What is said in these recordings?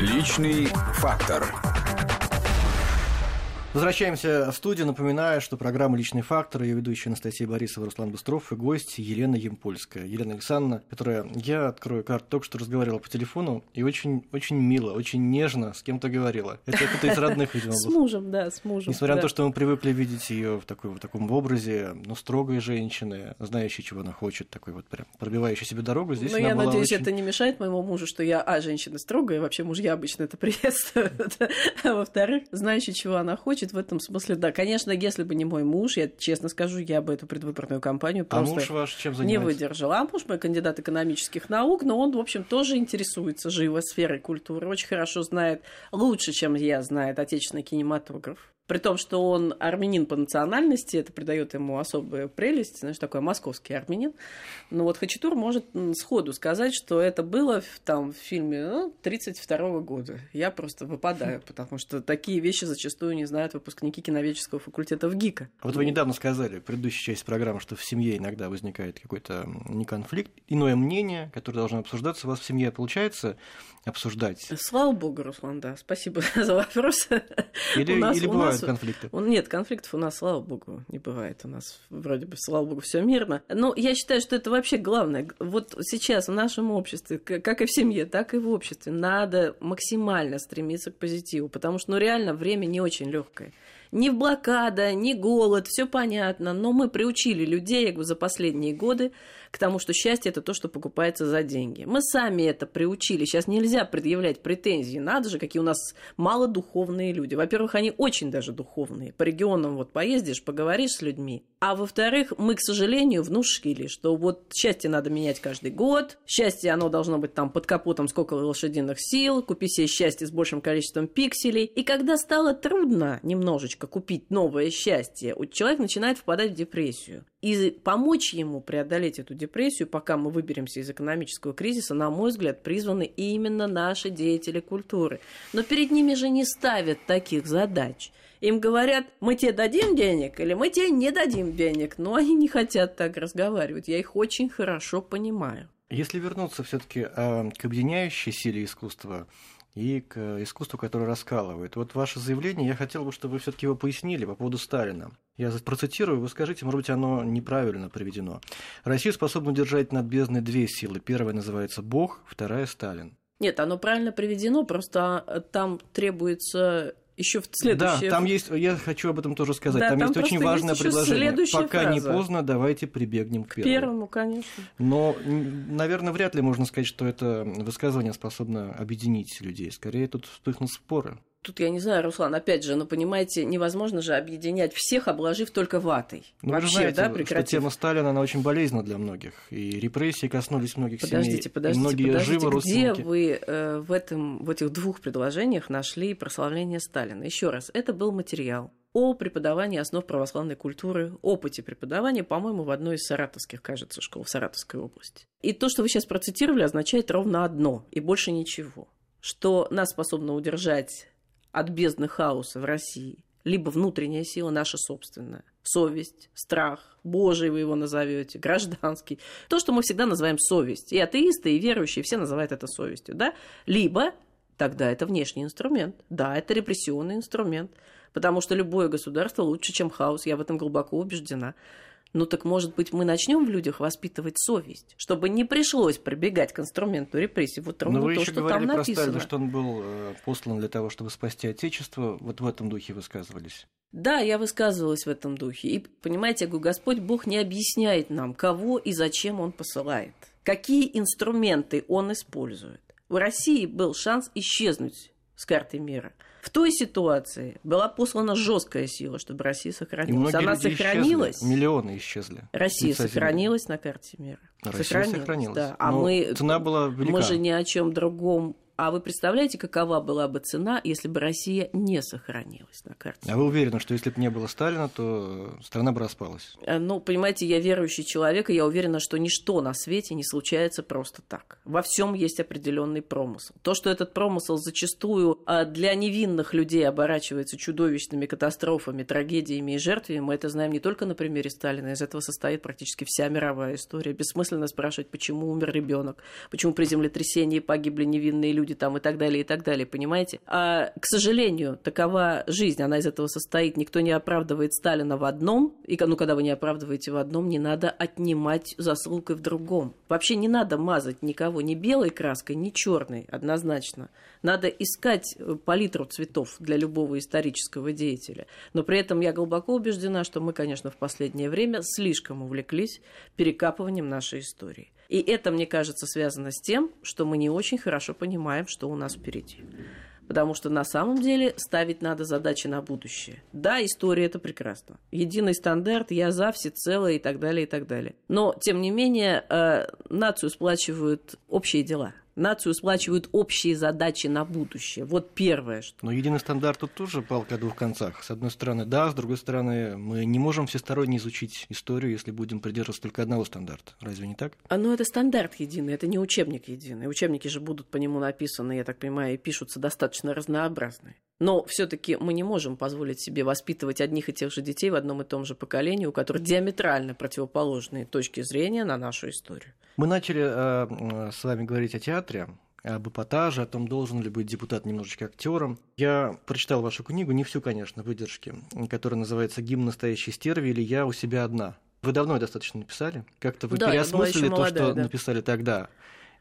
Личный фактор. Возвращаемся в студию. Напоминаю, что программа «Личный фактор», ее ведущая Анастасия Борисова, Руслан Быстров и гость Елена Емпольская. Елена Александровна, которая, я открою карту, только что разговаривала по телефону и очень, очень мило, очень нежно с кем-то говорила. Это кто-то из родных, видимо, С мужем, да, с мужем. Несмотря на то, что мы привыкли видеть ее в, такой, в таком образе, ну, строгой женщины, знающей, чего она хочет, такой вот прям пробивающей себе дорогу, здесь Но я надеюсь, это не мешает моему мужу, что я, а, женщина строгая, вообще мужья обычно это приветствуют. А во-вторых, знающий, чего она хочет, в этом смысле, да. Конечно, если бы не мой муж, я честно скажу, я бы эту предвыборную кампанию А просто муж ваш чем не выдержала. А муж мой кандидат экономических наук, но он, в общем, тоже интересуется живо сферой культуры, очень хорошо знает, лучше, чем я, знает отечественный кинематограф. При том, что он армянин по национальности, это придает ему особую прелесть, знаешь, такой московский армянин. Но вот Хачатур может сходу сказать, что это было в, там, в фильме ну, 32 года. Я просто выпадаю, потому что такие вещи зачастую не знают выпускники киноведческого факультета в ГИКа. Вот вы недавно сказали в предыдущей части программы, что в семье иногда возникает какой-то не конфликт, иное мнение, которое должно обсуждаться. У вас в семье получается обсуждать? Слава богу, Руслан, да. Спасибо за вопрос. Или, У нас- или бывают нас- конфликты? Он- Нет, конфликтов у нас, слава богу, не бывает. У нас вроде бы, слава богу, все мирно. Но я считаю, что это вообще главное. Вот сейчас в нашем обществе, как и в семье, так и в обществе, надо максимально стремиться к позитиву, потому что, ну, реально, время не очень легкое. Ни блокада, ни голод, все понятно, но мы приучили людей, я говорю, за последние годы к тому, что счастье это то, что покупается за деньги. Мы сами это приучили. Сейчас нельзя предъявлять претензии. Надо же, какие у нас малодуховные люди. Во-первых, они очень даже духовные. По регионам вот поездишь, поговоришь с людьми. А во-вторых, мы, к сожалению, внушили, что вот счастье надо менять каждый год. Счастье, оно должно быть там под капотом сколько лошадиных сил. Купи себе счастье с большим количеством пикселей. И когда стало трудно немножечко купить новое счастье, человек начинает впадать в депрессию. И помочь ему преодолеть эту депрессию, пока мы выберемся из экономического кризиса, на мой взгляд, призваны именно наши деятели культуры. Но перед ними же не ставят таких задач. Им говорят, мы тебе дадим денег или мы тебе не дадим денег. Но они не хотят так разговаривать. Я их очень хорошо понимаю. Если вернуться все-таки к объединяющей силе искусства и к искусству, которое раскалывает. Вот ваше заявление, я хотел бы, чтобы вы все-таки его пояснили по поводу Сталина. Я процитирую, вы скажите, может быть, оно неправильно приведено. Россию способна удержать над бездной две силы. Первая называется Бог, вторая Сталин. Нет, оно правильно приведено, просто там требуется еще в следующее... Да, там есть, я хочу об этом тоже сказать, Да, там, там есть очень важное есть предложение. Пока не фраза. поздно, давайте прибегнем к К первому. первому, конечно. Но, наверное, вряд ли можно сказать, что это высказывание способно объединить людей. Скорее, тут вспыхнут споры. Тут я не знаю, Руслан, опять же, ну понимаете, невозможно же объединять всех, обложив только ватой. Ну, вы же Вообще, знаете, да, что прекратив. тема Сталина, она очень болезненна для многих. И репрессии коснулись многих Подождите, семей. подождите, многие подождите. живы Где родственники. вы э, в, этом, в этих двух предложениях нашли прославление Сталина? Еще раз, это был материал о преподавании основ православной культуры, опыте преподавания, по-моему, в одной из саратовских, кажется, школ в Саратовской области. И то, что вы сейчас процитировали, означает ровно одно, и больше ничего. Что нас способно удержать от бездны хаоса в России. Либо внутренняя сила наша собственная, совесть, страх, Божий вы его назовете, гражданский, то, что мы всегда называем совесть. И атеисты, и верующие все называют это совестью, да? Либо тогда это внешний инструмент, да, это репрессионный инструмент, потому что любое государство лучше, чем хаос, я в этом глубоко убеждена. Ну так, может быть, мы начнем в людях воспитывать совесть, чтобы не пришлось прибегать к инструменту репрессий. Вот ровно Но вы то, еще что говорили там про написано. Сталина, что он был э, послан для того, чтобы спасти Отечество. Вот в этом духе высказывались. Да, я высказывалась в этом духе. И, понимаете, я говорю, Господь Бог не объясняет нам, кого и зачем Он посылает. Какие инструменты Он использует. В России был шанс исчезнуть с карты мира. В той ситуации была послана жесткая сила, чтобы Россия сохранилась. Она сохранилась. исчезли. Миллионы исчезли. Россия сохранилась на карте мира. Россия сохранилась. Да. А Но мы, цена была велика. мы же ни о чем другом. А вы представляете, какова была бы цена, если бы Россия не сохранилась на карте? А вы уверены, что если бы не было Сталина, то страна бы распалась? Э, Ну, понимаете, я верующий человек, и я уверена, что ничто на свете не случается просто так. Во всем есть определенный промысел. То, что этот промысел зачастую а, для невинных людей оборачивается чудовищными катастрофами, трагедиями и жертвами, мы это знаем не только на примере Сталина, из этого состоит практически вся мировая история. Бессмысленно спрашивать, почему умер ребенок, почему при землетрясении погибли невинные люди. Люди там и так далее, и так далее, понимаете? А, к сожалению, такова жизнь, она из этого состоит. Никто не оправдывает Сталина в одном, и ну, когда вы не оправдываете в одном, не надо отнимать заслугой в другом. Вообще не надо мазать никого ни белой краской, ни черной, однозначно. Надо искать э, палитру цветов для любого исторического деятеля. Но при этом я глубоко убеждена, что мы, конечно, в последнее время слишком увлеклись перекапыванием нашей истории. И это, мне кажется, связано с тем, что мы не очень хорошо понимаем, что у нас впереди. Потому что на самом деле ставить надо задачи на будущее. Да, история это прекрасно. Единый стандарт, я за всецело и так далее, и так далее. Но, тем не менее, э, нацию сплачивают общие дела нацию сплачивают общие задачи на будущее. Вот первое. Что... Но единый стандарт тут тоже палка о двух концах. С одной стороны, да, с другой стороны, мы не можем всесторонне изучить историю, если будем придерживаться только одного стандарта. Разве не так? А, ну, это стандарт единый, это не учебник единый. Учебники же будут по нему написаны, я так понимаю, и пишутся достаточно разнообразные. Но все-таки мы не можем позволить себе воспитывать одних и тех же детей в одном и том же поколении, у которых диаметрально противоположные точки зрения на нашу историю. Мы начали э, с вами говорить о театре, об эпатаже, о том, должен ли быть депутат немножечко актером. Я прочитал вашу книгу, не всю, конечно, выдержки, которая называется «Гимн настоящей стерви» или «Я у себя одна». Вы давно достаточно написали? Как-то вы да, переосмыслили то, молодая, что да. написали тогда.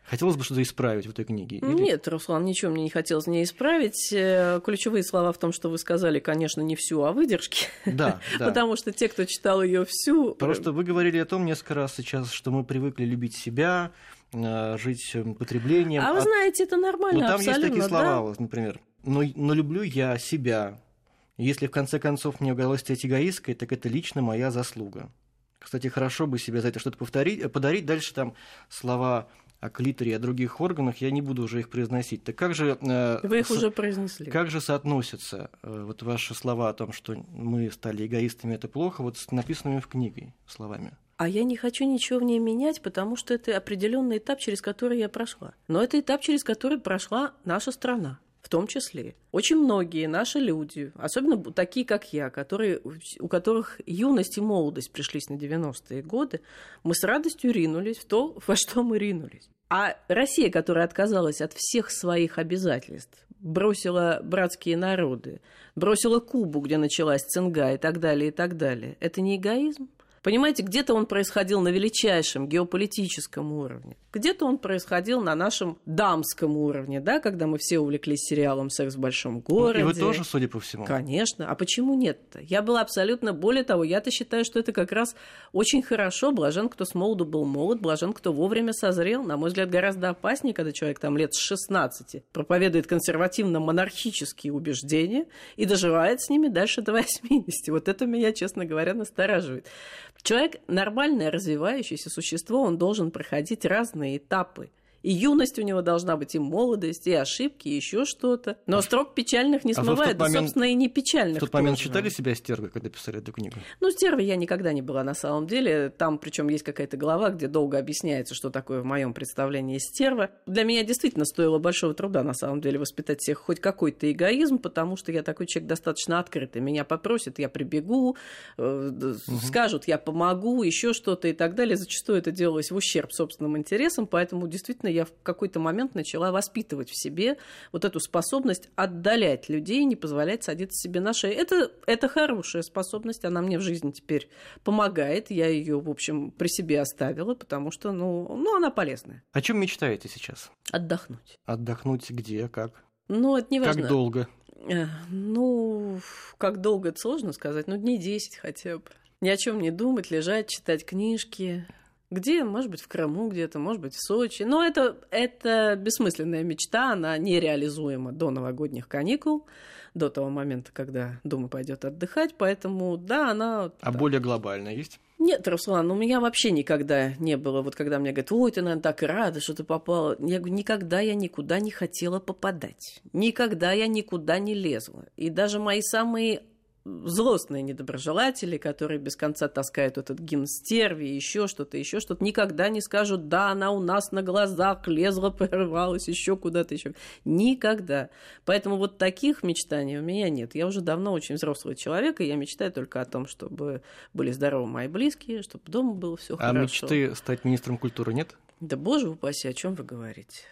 Хотелось бы что-то исправить в этой книге? Или... Нет, Руслан, ничего мне не хотелось не исправить. Э, ключевые слова в том, что вы сказали, конечно, не всю, а выдержки. Да, да. Потому что те, кто читал ее всю... Просто вы говорили о том несколько раз сейчас, что мы привыкли любить себя, э, жить потреблением. А вы знаете, это нормально, Ну, там есть такие слова, да? например. Но, но люблю я себя. Если в конце концов мне удалось стать эгоисткой, так это лично моя заслуга. Кстати, хорошо бы себе за это что-то повторить, э, подарить. Дальше там слова о клиторе и о других органах, я не буду уже их произносить. Так как же... Э, Вы их с... уже произнесли. Как же соотносятся э, вот ваши слова о том, что мы стали эгоистами, это плохо, вот с написанными в книге словами? А я не хочу ничего в ней менять, потому что это определенный этап, через который я прошла. Но это этап, через который прошла наша страна в том числе. Очень многие наши люди, особенно такие, как я, которые, у которых юность и молодость пришлись на 90-е годы, мы с радостью ринулись в то, во что мы ринулись. А Россия, которая отказалась от всех своих обязательств, бросила братские народы, бросила Кубу, где началась цинга и так далее, и так далее, это не эгоизм? Понимаете, где-то он происходил на величайшем геополитическом уровне, где-то он происходил на нашем дамском уровне, да, когда мы все увлеклись сериалом «Секс в большом городе». Ну, и вы тоже, судя по всему. Конечно. А почему нет-то? Я была абсолютно... Более того, я-то считаю, что это как раз очень хорошо. Блажен, кто с молоду был молод, блажен, кто вовремя созрел. На мой взгляд, гораздо опаснее, когда человек там лет с 16 проповедует консервативно-монархические убеждения и доживает с ними дальше до 80. Вот это меня, честно говоря, настораживает. Человек нормальное, развивающееся существо, он должен проходить разные этапы. И юность у него должна быть, и молодость, и ошибки, и еще что-то. Но строк печальных не смывает, а да, момент, собственно, и не печальных. В тот тоже. момент считали себя стервой, когда писали эту книгу? Ну, стервой я никогда не была на самом деле. Там, причем есть какая-то глава, где долго объясняется, что такое в моем представлении стерва. Для меня действительно стоило большого труда, на самом деле, воспитать всех хоть какой-то эгоизм, потому что я такой человек достаточно открытый. Меня попросят, я прибегу, угу. скажут, я помогу, еще что-то и так далее. Зачастую это делалось в ущерб собственным интересам, поэтому действительно я в какой-то момент начала воспитывать в себе вот эту способность отдалять людей, не позволять садиться себе на шею. Это, это хорошая способность, она мне в жизни теперь помогает. Я ее, в общем, при себе оставила, потому что, ну, ну она полезная. О чем мечтаете сейчас? Отдохнуть. Отдохнуть где, как? Ну, это не важно. Как долго? Э, ну, как долго, это сложно сказать, ну, дней 10 хотя бы. Ни о чем не думать, лежать, читать книжки, где, может быть, в Крыму где-то, может быть, в Сочи. Но это, это бессмысленная мечта, она нереализуема до новогодних каникул, до того момента, когда Дума пойдет отдыхать. Поэтому, да, она... А да. более глобальная есть? Нет, Руслан, у меня вообще никогда не было. Вот когда мне говорят, ой, ты, наверное, так рада, что ты попала. Я говорю, никогда я никуда не хотела попадать. Никогда я никуда не лезла. И даже мои самые злостные недоброжелатели, которые без конца таскают этот гимн стерви, еще что-то, еще что-то, никогда не скажут, да, она у нас на глазах лезла, прорывалась, еще куда-то еще. Никогда. Поэтому вот таких мечтаний у меня нет. Я уже давно очень взрослый человек, и я мечтаю только о том, чтобы были здоровы мои близкие, чтобы дома было все а хорошо. А мечты стать министром культуры нет? Да боже упаси, о чем вы говорите?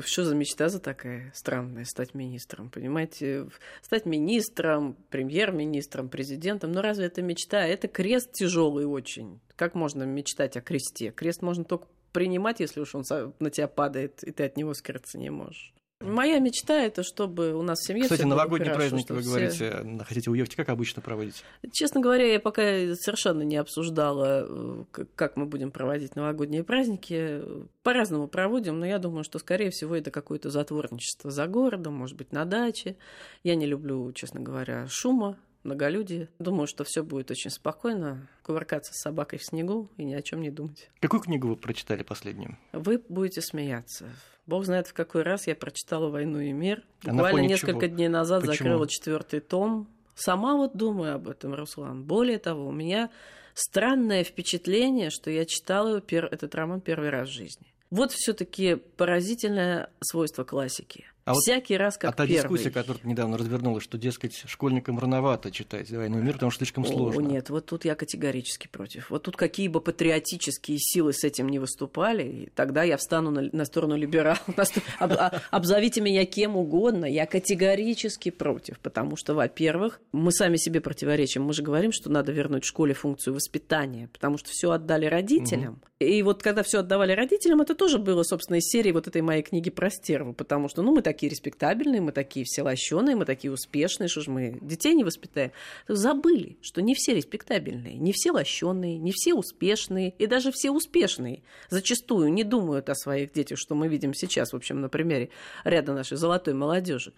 Что за мечта за такая странная стать министром? Понимаете, стать министром, премьер-министром, президентом. Но разве это мечта? Это крест тяжелый очень. Как можно мечтать о кресте? Крест можно только принимать, если уж он на тебя падает, и ты от него скрыться не можешь. Моя мечта это чтобы у нас в семье. Кстати, новогодний праздник, вы все... говорите, хотите уехать, как обычно проводите? Честно говоря, я пока совершенно не обсуждала, э, как мы будем проводить новогодние праздники. По-разному проводим, но я думаю, что, скорее всего, это какое-то затворничество за городом, может быть, на даче. Я не люблю, честно говоря, шума, многолюдие. Думаю, что все будет очень спокойно, кувыркаться с собакой в снегу и ни о чем не думать. Какую книгу вы прочитали последнюю? Вы будете смеяться. Бог знает, в какой раз я прочитала «Войну и мир». А Буквально несколько чего? дней назад Почему? закрыла четвертый том. Сама вот думаю об этом, Руслан. Более того, у меня странное впечатление, что я читала этот роман первый раз в жизни. Вот все-таки поразительное свойство классики – а Всякий вот раз как а та первый. дискуссия, которая недавно развернулась, что, дескать, школьникам рановато читать «Войну и мир», потому что слишком О, сложно. Нет, вот тут я категорически против. Вот тут какие бы патриотические силы с этим не выступали, тогда я встану на, на сторону либералов. А, обзовите меня кем угодно, я категорически против. Потому что, во-первых, мы сами себе противоречим. Мы же говорим, что надо вернуть в школе функцию воспитания, потому что все отдали родителям. И вот когда все отдавали родителям, это тоже было, собственно, из серии вот этой моей книги про стерву, потому что, ну, мы такие респектабельные, мы такие все лощеные, мы такие успешные, что ж мы детей не воспитаем. Забыли, что не все респектабельные, не все лощеные, не все успешные, и даже все успешные зачастую не думают о своих детях, что мы видим сейчас, в общем, на примере ряда нашей золотой молодежи.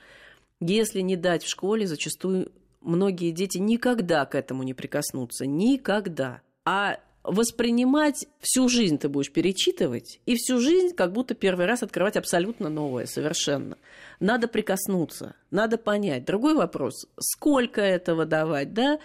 Если не дать в школе, зачастую многие дети никогда к этому не прикоснутся, никогда. А воспринимать всю жизнь ты будешь перечитывать, и всю жизнь как будто первый раз открывать абсолютно новое, совершенно. Надо прикоснуться, надо понять. Другой вопрос, сколько этого давать, да?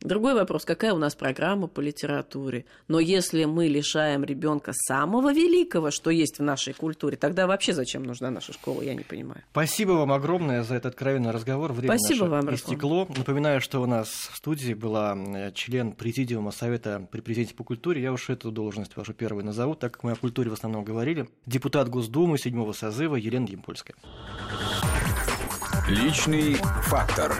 Другой вопрос, какая у нас программа по литературе. Но если мы лишаем ребенка самого великого, что есть в нашей культуре, тогда вообще зачем нужна наша школа, я не понимаю. Спасибо вам огромное за этот откровенный разговор. Время Спасибо наше вам, истекло. Руслан. Напоминаю, что у нас в студии была э, член президиума Совета при президенте по культуре. Я уж эту должность вашу первую назову, так как мы о культуре в основном говорили. Депутат Госдумы седьмого созыва Елена Емпольская. Личный фактор.